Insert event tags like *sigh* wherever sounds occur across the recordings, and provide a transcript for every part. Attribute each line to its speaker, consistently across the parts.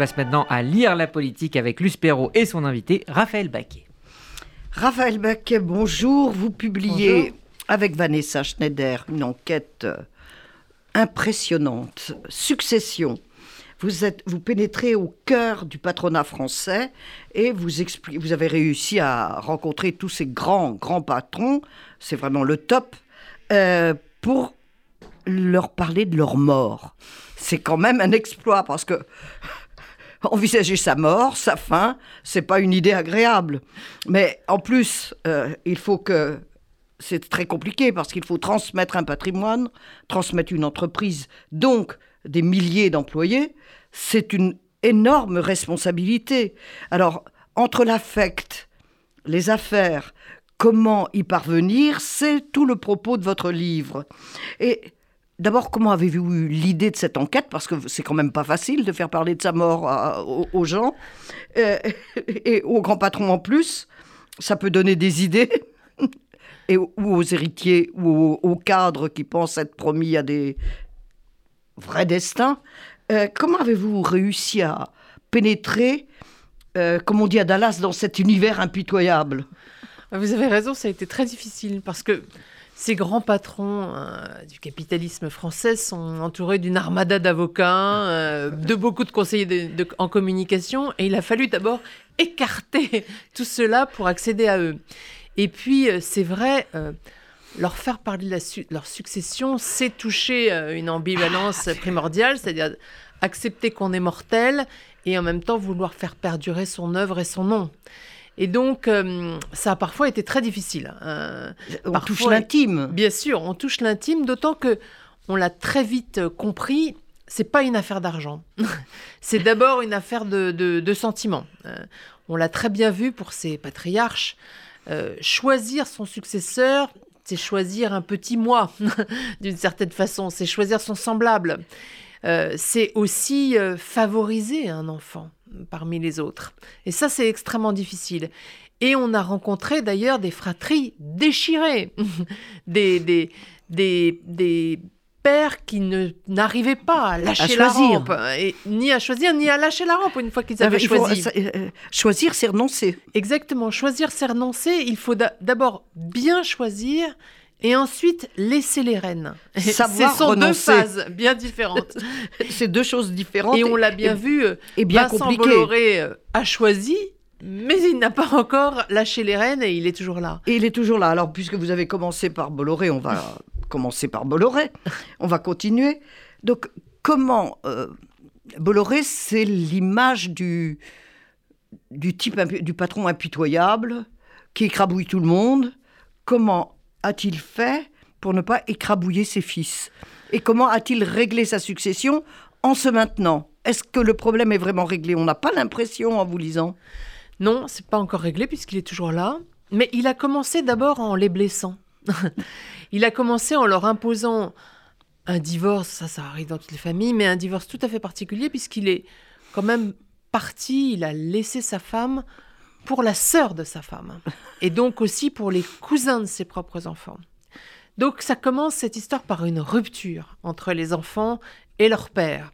Speaker 1: On passe maintenant à lire la politique avec Luce Perrault et son invité Raphaël Baquet.
Speaker 2: Raphaël Baquet, bonjour. Vous publiez avec Vanessa Schneider une enquête euh, impressionnante. Succession. Vous, êtes, vous pénétrez au cœur du patronat français et vous, vous avez réussi à rencontrer tous ces grands, grands patrons, c'est vraiment le top, euh, pour leur parler de leur mort. C'est quand même un exploit parce que envisager sa mort, sa fin, c'est pas une idée agréable. Mais en plus, euh, il faut que c'est très compliqué parce qu'il faut transmettre un patrimoine, transmettre une entreprise, donc des milliers d'employés. C'est une énorme responsabilité. Alors, entre l'affect, les affaires, comment y parvenir, c'est tout le propos de votre livre. Et D'abord, comment avez-vous eu l'idée de cette enquête? Parce que c'est quand même pas facile de faire parler de sa mort aux, gens euh, et aux grands patrons en plus. Ça peut donner des idées. Et, ou aux héritiers ou aux, cadres qui pensent être promis à des vrais destins. Euh, comment avez-vous réussi à pénétrer, euh, comme on dit à Dallas, dans cet univers impitoyable?
Speaker 3: Vous avez raison, ça a été très difficile parce que ces grands patrons euh, du capitalisme français sont entourés d'une armada d'avocats, euh, de beaucoup de conseillers en communication, et il a fallu d'abord écarter *laughs* tout cela pour accéder à eux. Et puis, euh, c'est vrai, leur faire parler de leur succession, c'est toucher une ambivalence ah, primordiale, c'est-à-dire accepter qu'on est mortel et en même temps vouloir faire perdurer son œuvre et son nom. Et donc, euh, ça a parfois été très difficile.
Speaker 2: Hein. on touche l'intime.
Speaker 3: Bien sûr, on touche l'intime, d'autant que on l'a très vite euh, compris. C'est pas une affaire d'argent. *laughs* c'est d'abord une affaire de, de, sentiments. Euh, on l'a très bien vu pour ces patriarches. choisir son successeur, c'est choisir un petit moi, *laughs* d'une certaine façon. C'est choisir son semblable. C'est aussi favoriser un enfant parmi les autres. Et ça, c'est extrêmement difficile. Et on a rencontré d'ailleurs des fratries déchirées, *laughs* des, des, des, des pères qui n'arrivaient pas à lâcher la rampe, et, ni à choisir, ni à lâcher la rampe une fois qu'ils avaient choisi.
Speaker 2: Euh, euh, choisir, c'est renoncer.
Speaker 3: Exactement, choisir, c'est renoncer. Il faut d'abord bien choisir et ensuite laisser les rênes. *laughs*
Speaker 2: Ce sont
Speaker 3: deux phases bien différentes. *laughs*
Speaker 2: C'est deux choses différentes.
Speaker 3: Et on l'a bien vu, et bien Vincent Bolloré euh, a choisi, mais il n'a pas encore lâché les rênes et il est toujours là.
Speaker 2: Et il est toujours là. Alors, puisque vous avez commencé par Bolloré, on va *laughs* commencer par Bolloré. On va continuer. Donc, comment euh, Bolloré, c'est l'image du, du type du patron impitoyable qui écrabouille tout le monde. Comment a-t-il fait pour ne pas écrabouiller ses fils? Et comment a-t-il réglé sa succession en se maintenant? Est-ce que le problème est vraiment réglé? On n'a pas l'impression en vous lisant.
Speaker 3: Non, c'est pas encore réglé puisqu'il est toujours là. Mais il a commencé d'abord en les blessant. *laughs* il a commencé en leur imposant un divorce, ça, ça arrive dans toutes les familles, mais un divorce tout à fait particulier puisqu'il est quand même parti, il a laissé sa femme pour la sœur de sa femme, *laughs* et donc aussi pour les cousins de ses propres enfants. Donc ça commence cette histoire par une rupture entre les enfants et leur père.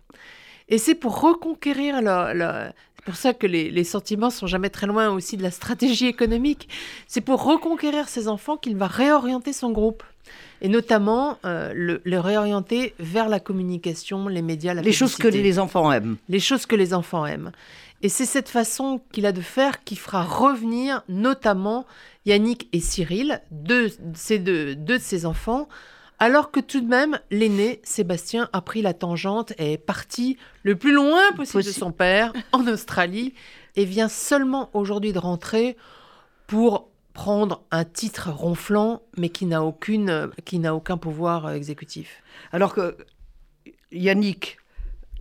Speaker 3: Et c'est pour reconquérir le, c'est pour ça que les, les, sentiments sont jamais très loin aussi de la stratégie économique. C'est pour reconquérir ses enfants qu'il va réorienter son groupe. Et notamment euh, le, le, réorienter vers la communication, les médias, la
Speaker 2: Les choses que les enfants aiment.
Speaker 3: Les choses que les enfants aiment. Et c'est cette façon qu'il a de faire qui fera revenir notamment Yannick et Cyril, deux, ces deux, deux de ses enfants, alors que tout de même, l'aîné, Sébastien, a pris la tangente et est parti le plus loin possible de son père, en Australie, et vient seulement aujourd'hui de rentrer pour prendre un titre ronflant, mais qui n'a aucune, qui n'a aucun pouvoir euh, exécutif.
Speaker 2: Alors que Yannick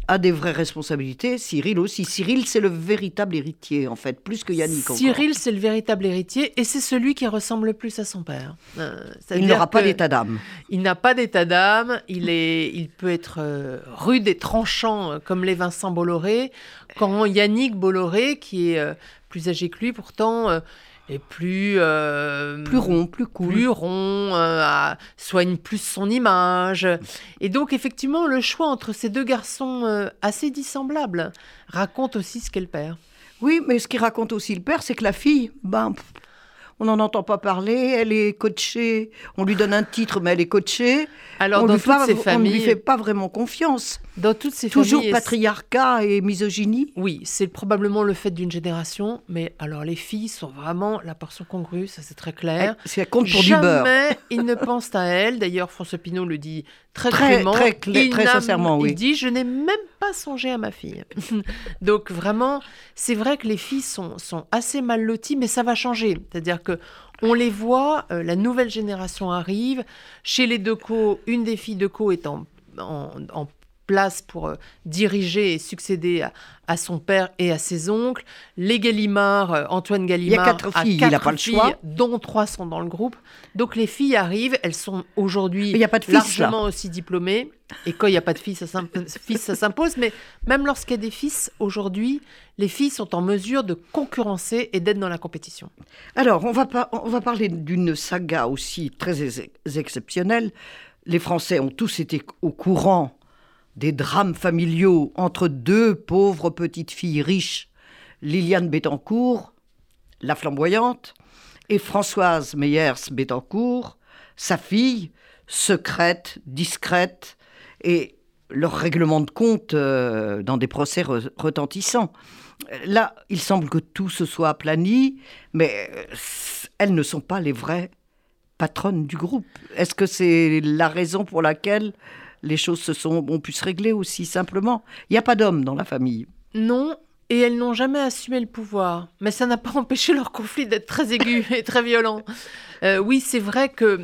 Speaker 2: a des vraies responsabilités, Cyril aussi. Cyril, c'est le véritable héritier, en fait, plus que Yannick.
Speaker 3: Cyril, c'est le véritable héritier, et c'est celui qui ressemble le plus à son père.
Speaker 2: Euh, il n'aura pas d'état d'âme.
Speaker 3: Il n'a pas d'état d'âme, il, est, il peut être euh, rude et tranchant, euh, comme les Vincent Bolloré, quand Yannick Bolloré, qui est plus âgé que lui, pourtant est plus euh,
Speaker 2: Plus rond, plus cool.
Speaker 3: plus rond, euh, soigne plus son image. Et donc, effectivement, le choix entre ces deux garçons euh, assez dissemblables raconte aussi ce qu'est le père.
Speaker 2: Oui, mais ce qui raconte aussi le père, c'est que la fille, ben, pff, on n'en entend pas parler, elle est coachée, on lui donne un titre, mais elle est coachée.
Speaker 3: Alors,
Speaker 2: on
Speaker 3: dans toutes
Speaker 2: pas-
Speaker 3: ces
Speaker 2: on ne lui
Speaker 3: familles,
Speaker 2: fait pas vraiment confiance.
Speaker 3: dans toutes ces
Speaker 2: Toujours
Speaker 3: familles,
Speaker 2: patriarcat et misogynie.
Speaker 3: Oui, c'est probablement le fait d'une génération, mais alors les filles sont vraiment la portion congrue, ça c'est très clair.
Speaker 2: C'est compte pour du beurre.
Speaker 3: Jamais ils ne pensent à elle. D'ailleurs, François Pinault le dit très,
Speaker 2: Très- très sincèrement, oui.
Speaker 3: Il dit Je n'ai même pas songé à ma fille. *laughs* Donc, vraiment, c'est vrai que les filles sont, sont assez mal loties, mais ça va changer. C'est-à-dire que. On les voit, euh, la nouvelle génération arrive. Chez les Decaux, une des filles Decaux est en, en, en place pour euh, diriger et succéder à, à son père et à ses oncles. Les Gallimard, euh, Antoine Gallimard,
Speaker 2: quatre filles, il a
Speaker 3: quatre
Speaker 2: pas le
Speaker 3: filles,
Speaker 2: choix.
Speaker 3: dont trois sont dans le groupe. Donc les filles arrivent, elles sont aujourd'hui
Speaker 2: il y
Speaker 3: largement aussi diplômées. Et quand il n'y a pas de fils, ça s'imp- *laughs* fils, ça s'impose. Mais même lorsqu'il y a des fils, aujourd'hui, les filles sont en mesure de concurrencer et d'être dans la compétition.
Speaker 2: Alors, on va, pas, on va parler d'une saga aussi très ex- exceptionnelle. Les Français ont tous été au courant des drames familiaux entre deux pauvres petites filles riches, Liliane Bettencourt, la flamboyante, et Françoise Meyers Bettencourt, sa fille, secrète, discrète, et leur règlement de compte euh, dans des procès re- retentissants. Là, il semble que tout se soit aplani, mais euh, elles ne sont pas les vraies patronnes du groupe. Est-ce que c'est la raison pour laquelle les choses se sont, ont pu se régler aussi simplement Il n'y a pas d'homme dans la famille.
Speaker 3: Non, et elles n'ont jamais assumé le pouvoir. Mais ça n'a pas *laughs* empêché leur conflit d'être très aigu et très violent. Euh, oui, c'est vrai que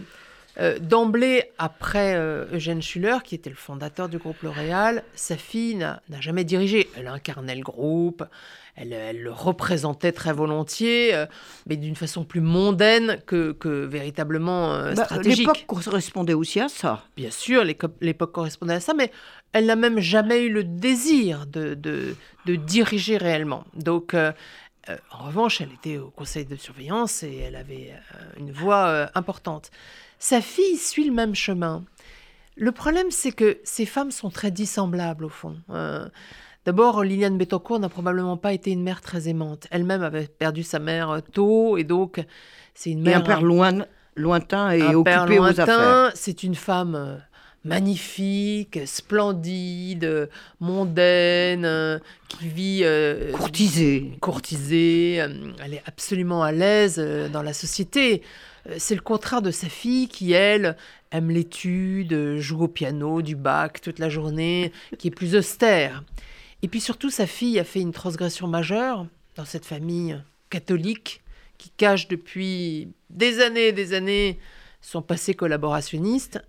Speaker 3: euh, d'emblée, après euh, Eugène Schuller, qui était le fondateur du groupe L'Oréal, sa fille n'a jamais dirigé. Elle incarnait le groupe, elle, elle le représentait très volontiers, euh, mais d'une façon plus mondaine que, que véritablement
Speaker 2: Bah,
Speaker 3: stratégique.
Speaker 2: L'époque correspondait aussi à ça.
Speaker 3: Bien sûr, l'époque correspondait à ça, mais elle n'a même jamais eu le désir de, de, de diriger réellement. Donc, en revanche, elle était au conseil de surveillance et elle avait une voix importante. Sa fille suit le même chemin. Le problème, c'est que ces femmes sont très dissemblables, au fond. Euh, D'abord, Liliane Bettencourt n'a probablement pas été une mère très aimante. Elle-même avait perdu sa mère euh, tôt, et donc c'est une
Speaker 2: Et
Speaker 3: mère
Speaker 2: un père loin, lointain et
Speaker 3: un père
Speaker 2: occupé aux affaires.
Speaker 3: lointain. C'est une femme euh, magnifique, splendide, mondaine, euh, qui vit euh,
Speaker 2: Courtisée.
Speaker 3: courtisée. euh, elle est absolument à l'aise dans la société. C'est le contraire de sa fille qui, elle, aime l'étude, joue au piano, du bac toute la journée, qui est plus austère. Et puis surtout, sa fille a fait une transgression majeure dans cette famille catholique qui cache depuis des années et des années son passé collaborationniste.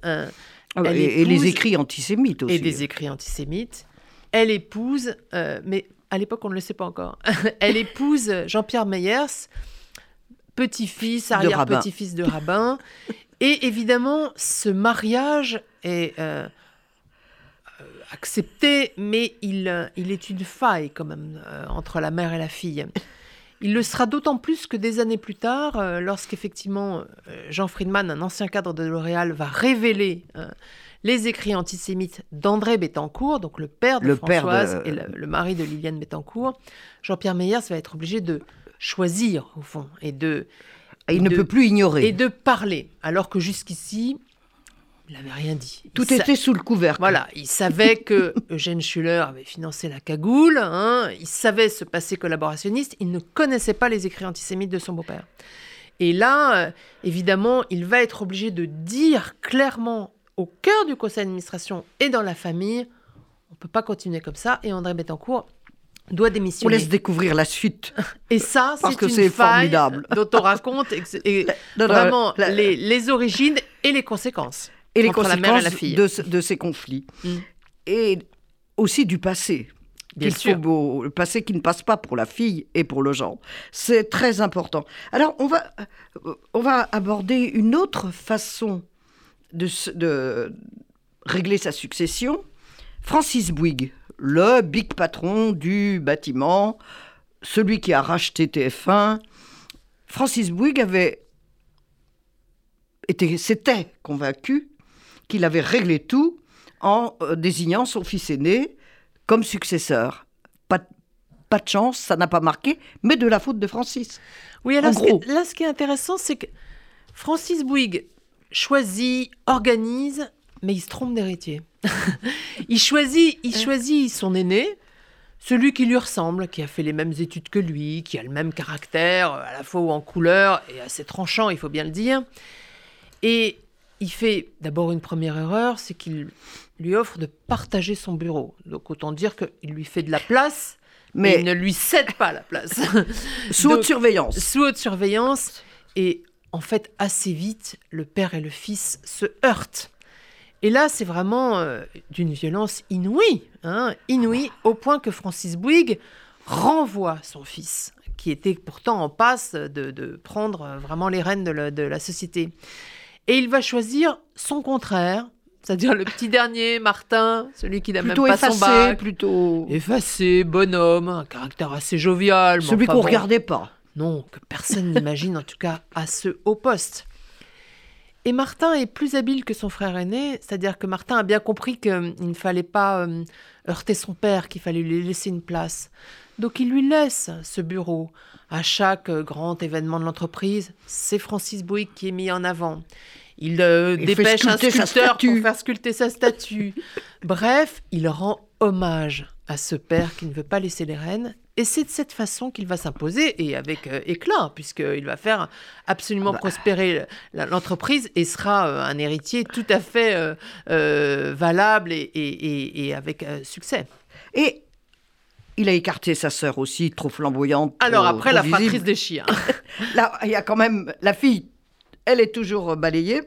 Speaker 2: Ah bah, et, et les écrits antisémites aussi.
Speaker 3: et des écrits antisémites. Elle épouse, euh, mais à l'époque on ne le sait pas encore, *laughs* elle épouse Jean-Pierre Meyers, petit-fils, arrière-petit-fils de rabbin. Et évidemment, ce mariage est euh, euh, accepté, mais il, il est une faille quand même euh, entre la mère et la fille. Il le sera d'autant plus que des années plus tard, euh, lorsqu'effectivement euh, Jean Friedman, un ancien cadre de L'Oréal, va révéler euh, les écrits antisémites d'André Bettencourt, donc le père de
Speaker 2: Le père
Speaker 3: Françoise
Speaker 2: de-
Speaker 3: et le, le mari de Liliane Bettencourt. Jean-Pierre Meyers va être obligé de choisir, au fond, et de,
Speaker 2: Et il ne peut plus ignorer.
Speaker 3: et de parler, alors que jusqu'ici, il n'avait rien dit.
Speaker 2: Tout
Speaker 3: sa-
Speaker 2: était sous le couvercle.
Speaker 3: voilà, il savait que *laughs* Eugène Schuller avait financé la cagoule, hein, il savait ce passé collaborationniste, il ne connaissait pas les écrits antisémites de son beau-père. Et là, euh, évidemment, il va être obligé de dire clairement au cœur du conseil d'administration et dans la famille, on ne peut pas continuer comme ça, et André Bettencourt doit
Speaker 2: On
Speaker 3: démissionner.
Speaker 2: laisse découvrir la suite.
Speaker 3: Et ça, c'est une
Speaker 2: c'est
Speaker 3: faille
Speaker 2: formidable.
Speaker 3: dont on raconte et *laughs* vraiment
Speaker 2: la-
Speaker 3: les, les origines et les conséquences.
Speaker 2: Et les
Speaker 3: la et
Speaker 2: conséquences
Speaker 3: la
Speaker 2: de, ce- de ces conflits.
Speaker 3: Mm.
Speaker 2: Et aussi du passé.
Speaker 3: Bien sûr.
Speaker 2: faut le passé qui ne passe pas pour la fille et pour le genre. C'est très important. Alors, on va, euh, on va aborder une autre façon de, régler sa succession. Francis Bouygues, le big patron du bâtiment, celui qui a racheté TF1, Francis Bouygues avait été, s'était convaincu qu'il avait réglé tout en euh, désignant son fils aîné comme successeur. Pas, de- pas de chance, ça n'a pas marqué, mais de la faute de Francis.
Speaker 3: Oui, alors
Speaker 2: En
Speaker 3: ce qui-
Speaker 2: gros.
Speaker 3: là, ce qui est intéressant, c'est que Francis Bouygues choisit, organise, mais il se trompe d'héritier. *laughs* il choisit, il choisit son aîné, celui qui lui ressemble, qui a fait les mêmes études que lui, qui a le même caractère, euh, à la fois en couleur et assez tranchant, il faut bien le dire. Et il fait d'abord une première erreur, c'est qu'il lui offre de partager son bureau. Donc autant dire qu'il lui fait de la place, mais il ne lui cède pas la place. *laughs*
Speaker 2: sous
Speaker 3: Donc,
Speaker 2: haute surveillance.
Speaker 3: sous haute surveillance. Et en fait, assez vite, le père et le fils se heurtent. Et là, c'est vraiment euh, d'une violence inouïe, hein, inouïe, au point que Francis Bouygues renvoie son fils, qui était pourtant en passe de, de prendre euh, vraiment les rênes de la, de la société. Et il va choisir son contraire, c'est-à-dire le petit dernier, Martin, celui qui n'a même pas son
Speaker 2: effacé,
Speaker 3: bac.
Speaker 2: plutôt.
Speaker 3: Effacé, bonhomme, un caractère assez jovial.
Speaker 2: Celui qu'on
Speaker 3: bon.
Speaker 2: regardait pas.
Speaker 3: Non, que personne *laughs* n'imagine en tout cas à ce haut poste. Et Martin est plus habile que son frère aîné, c'est-à-dire que Martin a bien compris qu'il ne fallait pas euh, heurter son père, qu'il fallait lui laisser une place. Donc il lui laisse ce bureau. À chaque euh, grand événement de l'entreprise, c'est Francis Bouygues qui est mis en avant. Il, euh, dépêche un sculpteur pour faire sculpter sa statue. *laughs* Bref, il rend hommage à ce père qui ne veut pas laisser les rênes. Et c'est de cette façon qu'il va s'imposer, et avec euh, éclat, puisqu'il va faire absolument
Speaker 2: Bah.
Speaker 3: prospérer l'entreprise et sera euh, un héritier tout à fait valable et, et- et- et avec succès.
Speaker 2: Et il a écarté sa sœur aussi, trop flamboyante.
Speaker 3: Alors
Speaker 2: trop-
Speaker 3: après,
Speaker 2: trop
Speaker 3: la
Speaker 2: visible.
Speaker 3: fratrice des chiens. *laughs*
Speaker 2: Là, il y a quand même la fille, elle est toujours balayée,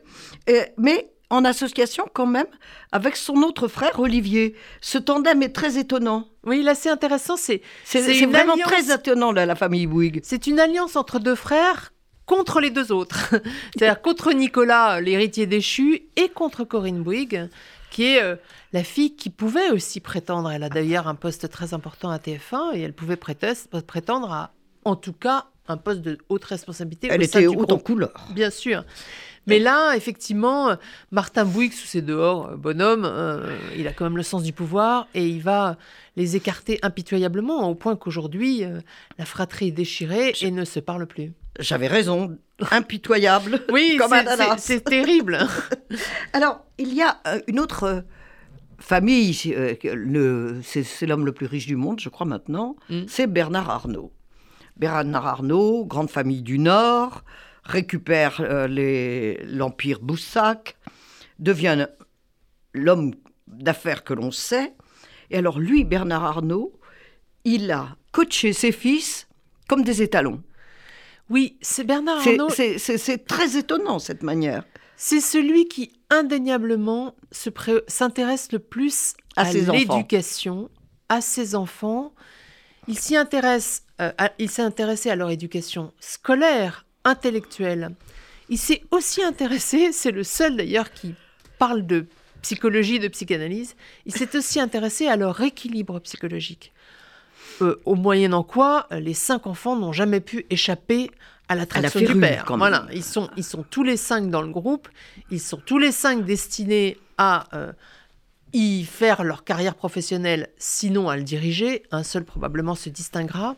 Speaker 2: Et- mais en association quand même avec son autre frère Olivier. Ce tandem est très étonnant.
Speaker 3: Oui, là c'est intéressant, c'est
Speaker 2: C'est
Speaker 3: C'est
Speaker 2: c'est
Speaker 3: une
Speaker 2: vraiment
Speaker 3: alliance.
Speaker 2: très étonnant là, la famille Bouygues.
Speaker 3: C'est une alliance entre deux frères contre les deux autres. *laughs* C'est-à-dire contre Nicolas, l'héritier déchu, et contre Corinne Bouygues, qui est euh, la fille qui pouvait aussi prétendre. Elle a d'ailleurs un poste très important à TF1 et elle pouvait prétendre à, en tout cas, un poste de haute responsabilité.
Speaker 2: Elle était haute en couleur.
Speaker 3: Bien sûr. Mais là, effectivement, euh, Martin Bouygues, sous ses dehors, euh, bonhomme, euh, il a quand même le sens du pouvoir et il va les écarter impitoyablement, au point qu'aujourd'hui, euh, la fratrie est déchirée et ne se parle plus.
Speaker 2: J'avais raison, impitoyable.
Speaker 3: Oui, *laughs*
Speaker 2: Comme
Speaker 3: c'est- terrible. *laughs*
Speaker 2: Alors, il y a euh, une autre euh, famille, euh, c'est l'homme le plus riche du monde, je crois maintenant,
Speaker 3: Mm.
Speaker 2: c'est Bernard Arnault. Bernard Arnault, grande famille du Nord, récupère l'empire Boussac, devient l'homme d'affaires que l'on sait. Et alors lui, Bernard Arnault, il a coaché ses fils comme des étalons.
Speaker 3: Oui, c'est Bernard
Speaker 2: C'est-
Speaker 3: Arnault.
Speaker 2: C'est très étonnant cette manière.
Speaker 3: C'est celui qui indéniablement s'intéresse le plus
Speaker 2: À
Speaker 3: l'éducation, à ses enfants. Il s'y intéresse, euh, à- il s'est intéressé à leur éducation scolaire, intellectuelle. Il s'est aussi intéressé, *laughs* c'est le seul d'ailleurs qui parle de psychologie, de psychanalyse, il s'est aussi intéressé à leur équilibre psychologique. Euh, au moyennant quoi, euh, les cinq enfants n'ont jamais pu échapper à l'attraction du
Speaker 2: férule,
Speaker 3: père. Voilà, ils sont, ils sont tous les cinq dans le groupe, ils sont tous les cinq destinés à euh, y faire leur carrière professionnelle, sinon à le diriger. Un seul probablement se distinguera.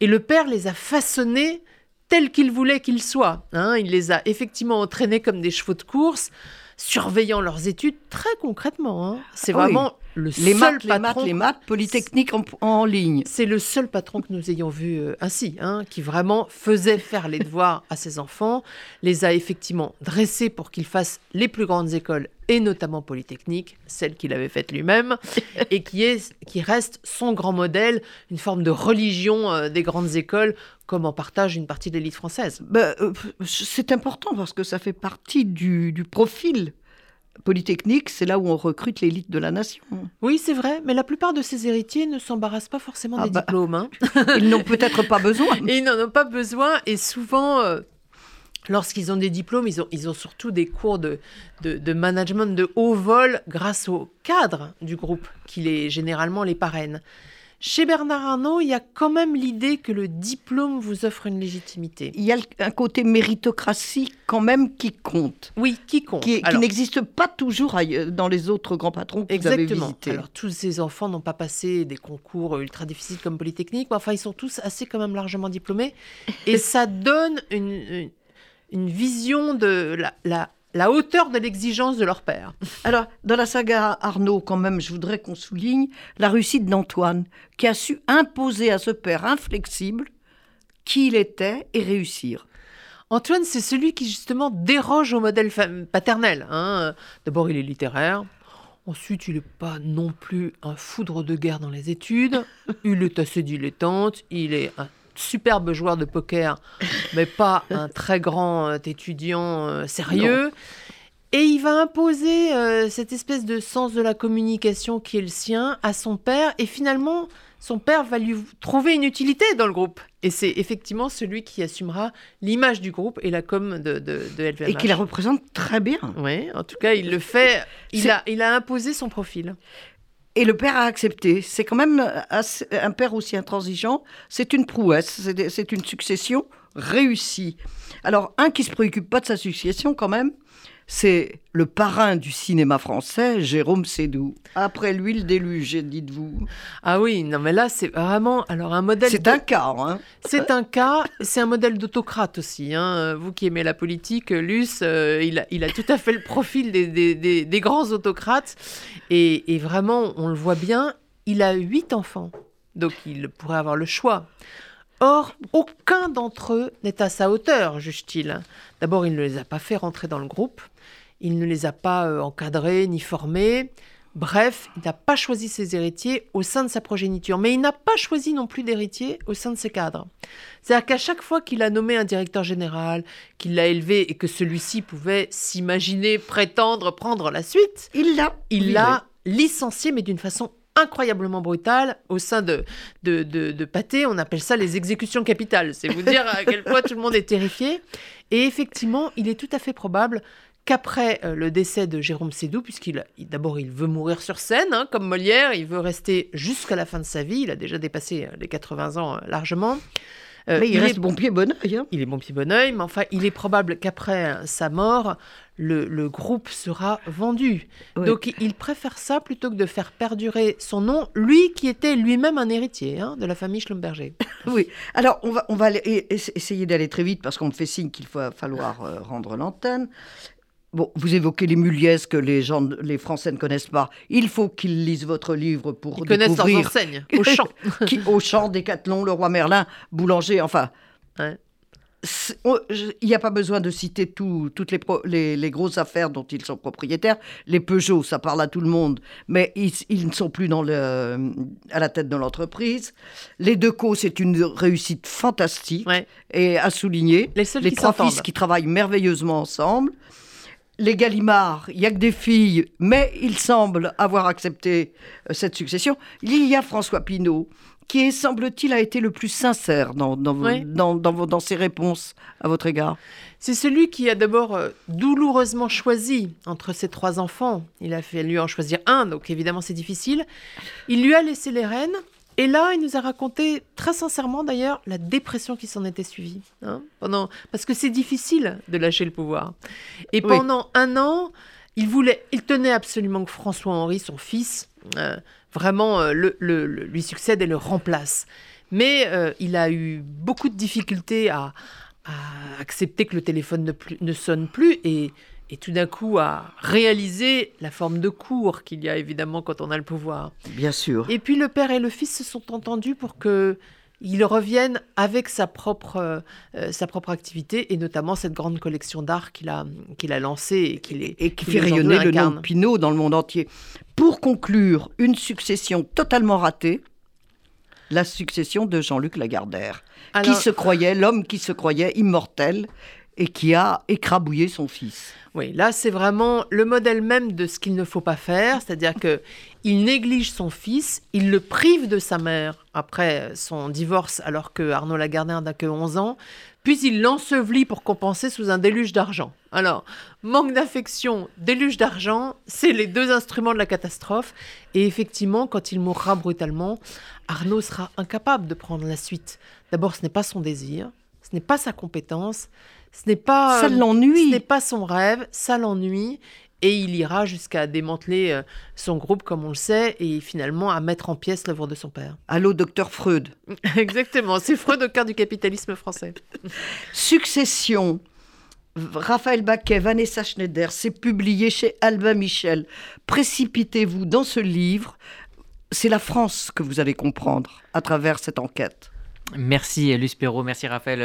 Speaker 3: Et le père les a façonnés tels qu'il voulait qu'ils soient. hein. Il les a effectivement entraînés comme des chevaux de course, surveillant leurs études très concrètement. hein. C'est
Speaker 2: Ah oui.
Speaker 3: vraiment le
Speaker 2: Les
Speaker 3: seul
Speaker 2: maths, les maths,
Speaker 3: patron.
Speaker 2: les maths, Polytechnique en, en ligne.
Speaker 3: C'est le seul patron que nous ayons vu euh, ainsi, hein, qui vraiment faisait faire les devoirs à ses enfants, les a effectivement dressés pour qu'ils fassent les plus grandes écoles, et notamment Polytechnique, celle qu'il avait faite lui-même, et qui, est, qui reste son grand modèle, une forme de religion euh, des grandes écoles, comme en partage une partie de l'élite française.
Speaker 2: Ben, euh, c'est important parce que ça fait partie du, du profil Polytechnique. C'est là où on recrute l'élite de la nation.
Speaker 3: Oui, c'est vrai, mais la plupart de ses héritiers ne s'embarrassent pas forcément
Speaker 2: Ah
Speaker 3: des
Speaker 2: bah.
Speaker 3: diplômes. hein. *laughs*
Speaker 2: Ils n'ont peut-être pas besoin. *laughs*
Speaker 3: Ils n'en ont pas besoin. Et souvent, euh, lorsqu'ils ont des diplômes, ils ont, ils ont surtout des cours de, de, de management de haut vol grâce au cadre du groupe qui les, généralement les parraine. Chez Bernard Arnault, il y a quand même l'idée que le diplôme vous offre une légitimité.
Speaker 2: Il y a un côté méritocratie quand même qui compte,
Speaker 3: Oui, qui compte.
Speaker 2: qui, qui n'existe pas toujours dans les autres grands patrons que vous avez
Speaker 3: Exactement.
Speaker 2: visités.
Speaker 3: Alors, tous ces enfants n'ont pas passé des concours ultra difficiles comme Polytechnique, mais enfin, ils sont tous assez quand même largement diplômés. Et *laughs* ça donne une, une, une vision de la, la, la hauteur de l'exigence de leur père. *laughs*
Speaker 2: Alors, dans la saga Arnaud, quand même, je voudrais qu'on souligne la réussite d'Antoine, qui a su imposer à ce père inflexible qui il était et réussir.
Speaker 3: Antoine, c'est celui qui justement déroge au modèle paternel. hein. D'abord, il est littéraire. Ensuite, il n'est pas non plus un foudre de guerre dans les études. Il est assez dilettante. Il est un superbe joueur de poker, mais pas *laughs* un très grand euh, étudiant euh, sérieux. Et il va imposer euh, cette espèce de sens de la communication qui est le sien à son père. Et finalement, son père va lui trouver une utilité dans le groupe. Et c'est effectivement celui qui assumera l'image du groupe et la com de, de, de LVMH.
Speaker 2: Et qui la représente très bien.
Speaker 3: Oui, en tout cas, il le fait. Il a, il a imposé son profil.
Speaker 2: Et le père a accepté. C'est quand même un père aussi intransigeant. C'est une prouesse. C'est une succession réussie. Alors, un qui se préoccupe pas de sa succession quand même, c'est le parrain du cinéma français, Jérôme Sédou. Après lui, le déluge, dites-vous.
Speaker 3: Ah oui, non, mais là, c'est vraiment. Alors, un modèle.
Speaker 2: C'est
Speaker 3: de-
Speaker 2: un cas, hein.
Speaker 3: C'est un cas, c'est un modèle d'autocrate aussi. hein. Vous qui aimez la politique, Luce, euh, il, a, il a tout à fait le profil des, des- des- des grands autocrates. Et, et vraiment, on le voit bien, il a huit enfants. Donc il pourrait avoir le choix. Or, aucun d'entre eux n'est à sa hauteur, juge-t-il. D'abord, il ne les a pas fait rentrer dans le groupe. Il ne les a pas euh, encadrés ni formés. Bref, il n'a pas choisi ses héritiers au sein de sa progéniture, mais il n'a pas choisi non plus d'héritiers au sein de ses cadres. C'est-à-dire qu'à chaque fois qu'il a nommé un directeur général, qu'il l'a élevé et que celui-ci pouvait s'imaginer prétendre prendre la suite,
Speaker 2: Il l'a.
Speaker 3: il l'a licencié, mais d'une façon incroyablement brutale au sein de, de, de, Pathé. On appelle ça les exécutions capitales. C'est vous dire à quel point tout le monde est terrifié. Et effectivement, il est tout à fait probable qu'après euh, le décès de Jérôme Sédou, puisqu'il il- d'abord il veut mourir sur scène, hein, comme Molière, il veut rester jusqu'à la fin de sa vie, il a déjà dépassé euh, les 80 ans euh, largement. Euh,
Speaker 2: Mais il,
Speaker 3: est
Speaker 2: reste bon pied, bon oeil. hein.
Speaker 3: il est bon pied bon oeil, mais enfin, il est probable qu'après sa mort, le, le groupe sera vendu.
Speaker 2: Oui.
Speaker 3: Donc, il- préfère ça plutôt que de faire perdurer son nom, lui qui était lui-même un héritier hein, de la famille Schlumberger. *laughs*
Speaker 2: Oui. Alors, on va, on va aller- essayer d'aller très vite parce qu'on me fait signe qu'il va falloir euh, rendre l'antenne. Bon, vous évoquez les Muliez que les gens, les Français ne connaissent pas. Il faut qu'ils lisent votre livre pour
Speaker 3: Ils connaissent leurs
Speaker 2: découvrir
Speaker 3: enseignes, *laughs* au champ.
Speaker 2: qui, au champ, Décathlon, le roi Merlin, Boulanger, enfin.
Speaker 3: Ouais.
Speaker 2: Il n'y a pas besoin de citer tout- toutes les, pro- les, les grosses affaires dont ils sont propriétaires. Les Peugeot, ça parle à tout le monde, mais ils, ils ne sont plus dans le, à la tête de l'entreprise. Les Decaux, c'est une réussite fantastique
Speaker 3: Ouais.
Speaker 2: et à souligner.
Speaker 3: Les seuls
Speaker 2: les
Speaker 3: qui
Speaker 2: trois fils qui travaillent merveilleusement ensemble. Les Gallimard, il n'y a que des filles, mais il semble avoir accepté euh, cette succession. Il y a François Pinault, qui, semble-t-il, a été le plus sincère dans, dans, vos-
Speaker 3: Oui.
Speaker 2: dans, dans, vos- dans ses réponses à votre égard.
Speaker 3: C'est celui qui a d'abord euh, douloureusement choisi entre ses trois enfants. Il a fallu en choisir un, donc évidemment c'est difficile. Il lui a laissé les rênes. Et là, il nous a raconté très sincèrement d'ailleurs la dépression qui s'en était suivie. hein, pendant... Parce que c'est difficile de lâcher le pouvoir. Et
Speaker 2: Oui.
Speaker 3: pendant un an, il, voulait, il tenait absolument que François-Henri, son fils, euh, vraiment euh, le, le- le- lui succède et le remplace. Mais euh, il a eu beaucoup de difficultés à, à accepter que le téléphone ne, plus- ne sonne plus et, et tout d'un coup à réaliser la forme de cours qu'il y a évidemment quand on a le pouvoir.
Speaker 2: Bien sûr.
Speaker 3: Et puis le père et le fils se sont entendus pour que il revienne avec sa propre, euh, euh, sa propre activité et notamment cette grande collection d'art qu'il a, qu'il a lancée et qu'il est
Speaker 2: et qui fait rayonner le nom de Pinault dans le monde entier. Pour conclure, une succession totalement ratée, la succession de Jean-Luc Lagardère,
Speaker 3: Alors-
Speaker 2: qui se croyait, l'homme qui se croyait immortel et qui a écrabouillé son fils.
Speaker 3: Oui, là c'est vraiment le modèle même de ce qu'il ne faut pas faire, c'est-à-dire que il néglige son fils, il le prive de sa mère après son divorce alors que Arnaud Lagardère n'a que 11 ans, puis il l'ensevelit pour compenser sous un déluge d'argent. Alors, manque d'affection, déluge d'argent, c'est les deux instruments de la catastrophe. Et effectivement, quand il mourra brutalement, Arnaud sera incapable de prendre la suite. D'abord, ce n'est pas son désir, ce n'est pas sa compétence, ce n'est pas...
Speaker 2: Ça
Speaker 3: Ce
Speaker 2: l'ennuie.
Speaker 3: n'est pas son rêve, ça l'ennuie. Et il ira jusqu'à démanteler euh, son groupe, comme on le sait, et finalement à mettre en pièces l'œuvre de son père.
Speaker 2: Allô, docteur Freud. *laughs*
Speaker 3: Exactement, c'est Freud au cœur du capitalisme français. *laughs*
Speaker 2: Succession. Raphaël Baquet, Vanessa Schneider, c'est publié chez Albin Michel. Précipitez-vous dans ce livre. C'est la France que vous allez comprendre à travers cette enquête.
Speaker 1: Merci Luce Perrault, merci Raphaël